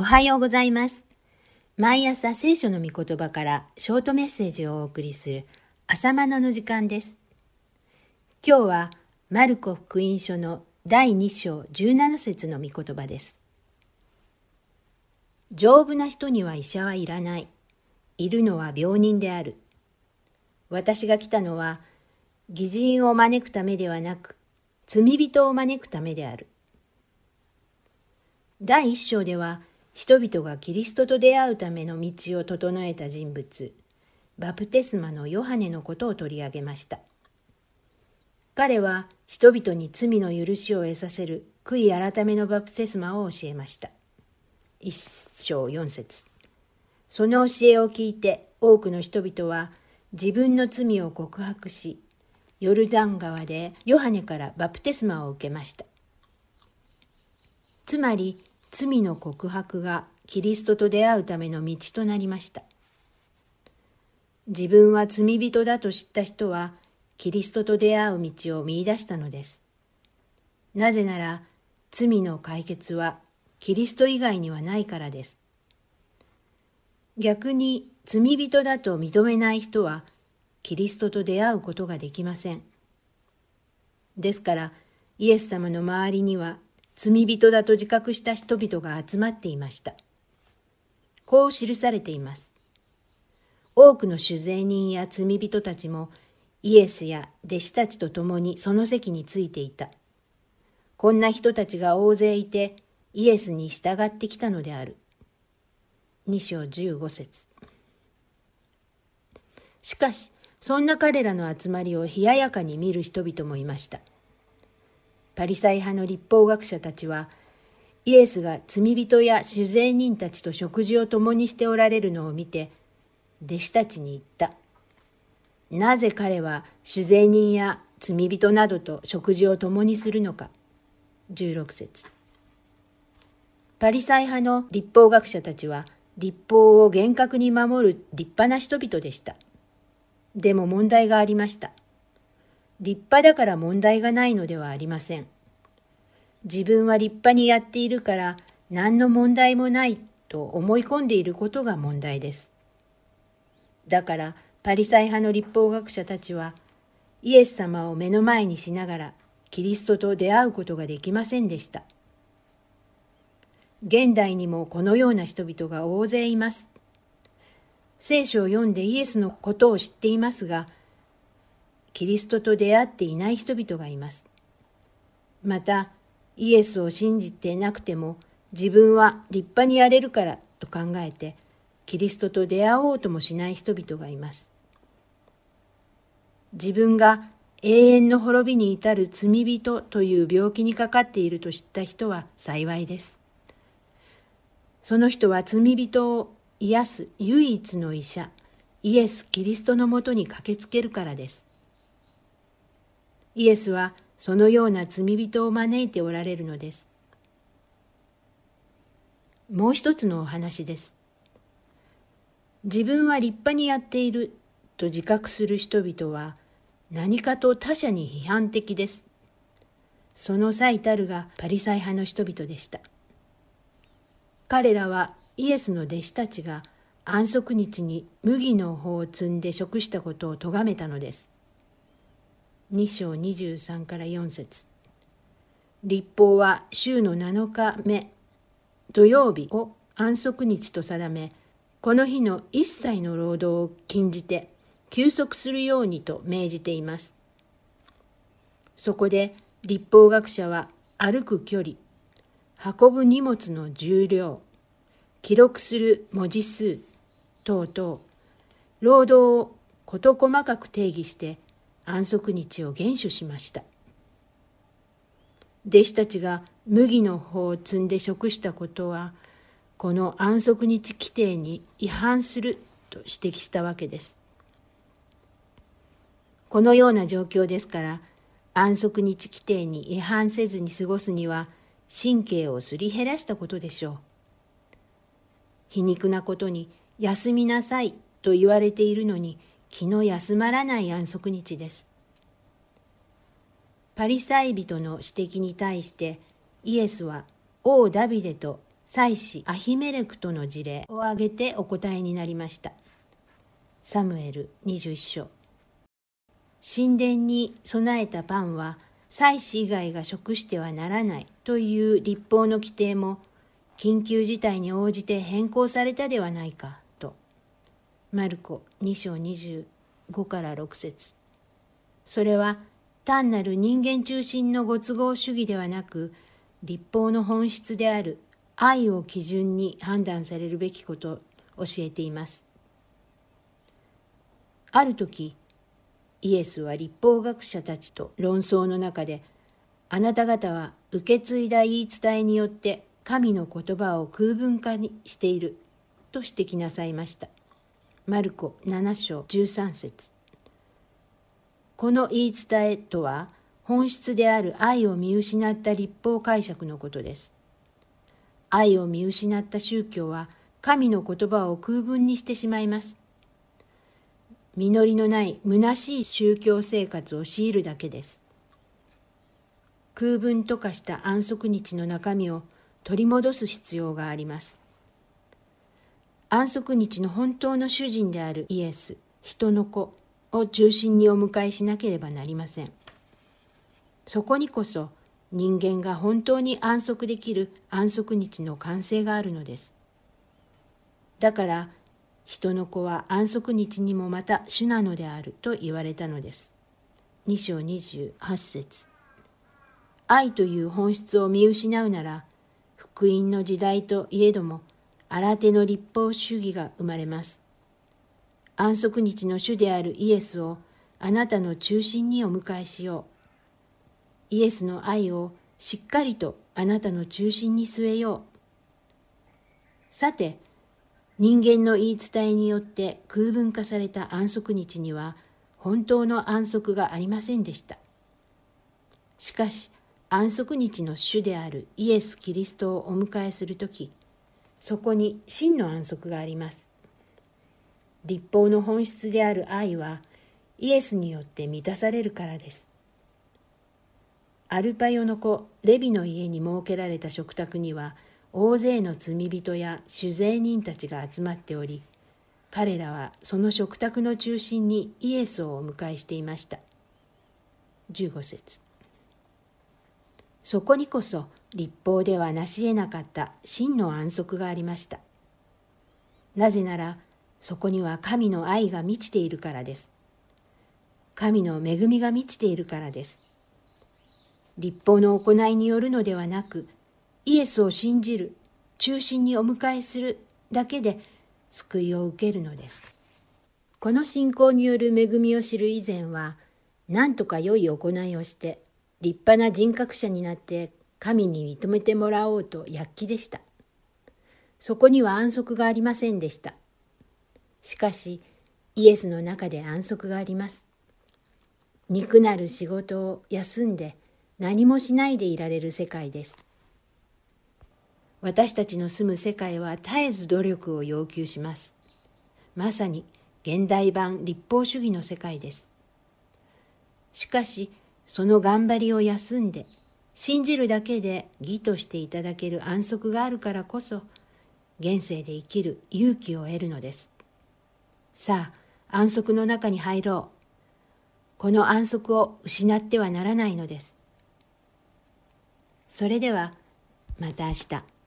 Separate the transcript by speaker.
Speaker 1: おはようございます。毎朝聖書の御言葉からショートメッセージをお送りする朝マナの時間です。今日はマルコ福音書の第2章17節の御言葉です。丈夫な人には医者はいらない。いるのは病人である。私が来たのは義人を招くためではなく罪人を招くためである。第一章では人々がキリストと出会うための道を整えた人物バプテスマのヨハネのことを取り上げました。彼は人々に罪の許しを得させる悔い改めのバプテスマを教えました。一章四節。その教えを聞いて多くの人々は自分の罪を告白しヨルダン川でヨハネからバプテスマを受けました。つまり罪の告白がキリストと出会うための道となりました。自分は罪人だと知った人はキリストと出会う道を見いだしたのです。なぜなら罪の解決はキリスト以外にはないからです。逆に罪人だと認めない人はキリストと出会うことができません。ですからイエス様の周りには罪人だと自覚した人々が集まっていました。こう記されています。多くの酒税人や罪人たちもイエスや弟子たちと共にその席についていた。こんな人たちが大勢いてイエスに従ってきたのである。2章15節しかし、そんな彼らの集まりを冷ややかに見る人々もいました。パリサイ派の立法学者たちはイエスが罪人や酒税人たちと食事を共にしておられるのを見て弟子たちに言った。なぜ彼は酒税人や罪人などと食事を共にするのか。16節パリサイ派の立法学者たちは立法を厳格に守る立派な人々でした。でも問題がありました。立派だから問題がないのではありません。自分は立派にやっているから何の問題もないと思い込んでいることが問題です。だからパリサイ派の立法学者たちはイエス様を目の前にしながらキリストと出会うことができませんでした。現代にもこのような人々が大勢います。聖書を読んでイエスのことを知っていますが、キリストと出会っていない人々がいます。また、イエスを信じていなくても自分は立派にやれるからと考えて、キリストと出会おうともしない人々がいます。自分が永遠の滅びに至る罪人という病気にかかっていると知った人は幸いです。その人は罪人を癒す唯一の医者、イエス・キリストのもとに駆けつけるからです。イエスはそのような罪人を招いておられるのです。もう一つのお話です。自分は立派にやっていると自覚する人々は何かと他者に批判的です。その最たるがパリサイ派の人々でした。彼らはイエスの弟子たちが安息日に麦の穂を摘んで食したことを咎めたのです。2章23から4節。立法は週の7日目土曜日を安息日と定めこの日の一切の労働を禁じて休息するようにと命じています。そこで立法学者は歩く距離運ぶ荷物の重量記録する文字数等々労働を事細かく定義して安息日を厳守しました。弟子たちが麦の穂を摘んで食したことはこの安息日規定に違反すると指摘したわけです。このような状況ですから安息日規定に違反せずに過ごすには神経をすり減らしたことでしょう。皮肉なことに休みなさいと言われているのに気の休まらない安息日です。パリサイ人の指摘に対してイエスは王ダビデと祭司アヒメレクとの事例を挙げてお答えになりました。サムエル21章神殿に備えたパンは祭司以外が食してはならないという立法の規定も緊急事態に応じて変更されたではないか。マルコ2章25から6節それは単なる人間中心のご都合主義ではなく立法の本質である愛を基準に判断されるべきことを教えています。ある時イエスは立法学者たちと論争の中であなた方は受け継いだ言い伝えによって神の言葉を空文化にしていると指摘なさいました。マルコ7章13節この言い伝えとは本質である愛を見失った立法解釈のことです。愛を見失った宗教は神の言葉を空文にしてしまいます。実りのない虚しい宗教生活を強いるだけです。空文と化した安息日の中身を取り戻す必要があります。安息日の本当の主人であるイエス、人の子を中心にお迎えしなければなりません。そこにこそ人間が本当に安息できる安息日の完成があるのです。だから人の子は安息日にもまた主なのであると言われたのです。2章28節愛という本質を見失うなら、福音の時代といえども、新手の立法主義が生まれます。安息日の主であるイエスをあなたの中心にお迎えしよう。イエスの愛をしっかりとあなたの中心に据えよう。さて、人間の言い伝えによって空文化された安息日には本当の安息がありませんでした。しかし安息日の主であるイエス・キリストをお迎えするとき、そこに真の安息があります。立法の本質である愛はイエスによって満たされるからです。アルパヨの子レビの家に設けられた食卓には大勢の罪人や酒税人たちが集まっており彼らはその食卓の中心にイエスをお迎えしていました15節そこにこそ立法では成し得なかった真の安息がありました。なぜならそこには神の愛が満ちているからです。神の恵みが満ちているからです。立法の行いによるのではなくイエスを信じる中心にお迎えするだけで救いを受けるのです。この信仰による恵みを知る以前は何とか良い行いをして立派な人格者になって神に認めてもらおうと躍起でしたそこには安息がありませんでしたしかしイエスの中で安息があります肉なる仕事を休んで何もしないでいられる世界です私たちの住む世界は絶えず努力を要求します。まさに現代版立法主義の世界です。しかし、その頑張りを休んで、信じるだけで義としていただける安息があるからこそ、現世で生きる勇気を得るのです。さあ、安息の中に入ろう。この安息を失ってはならないのです。それでは、また明日。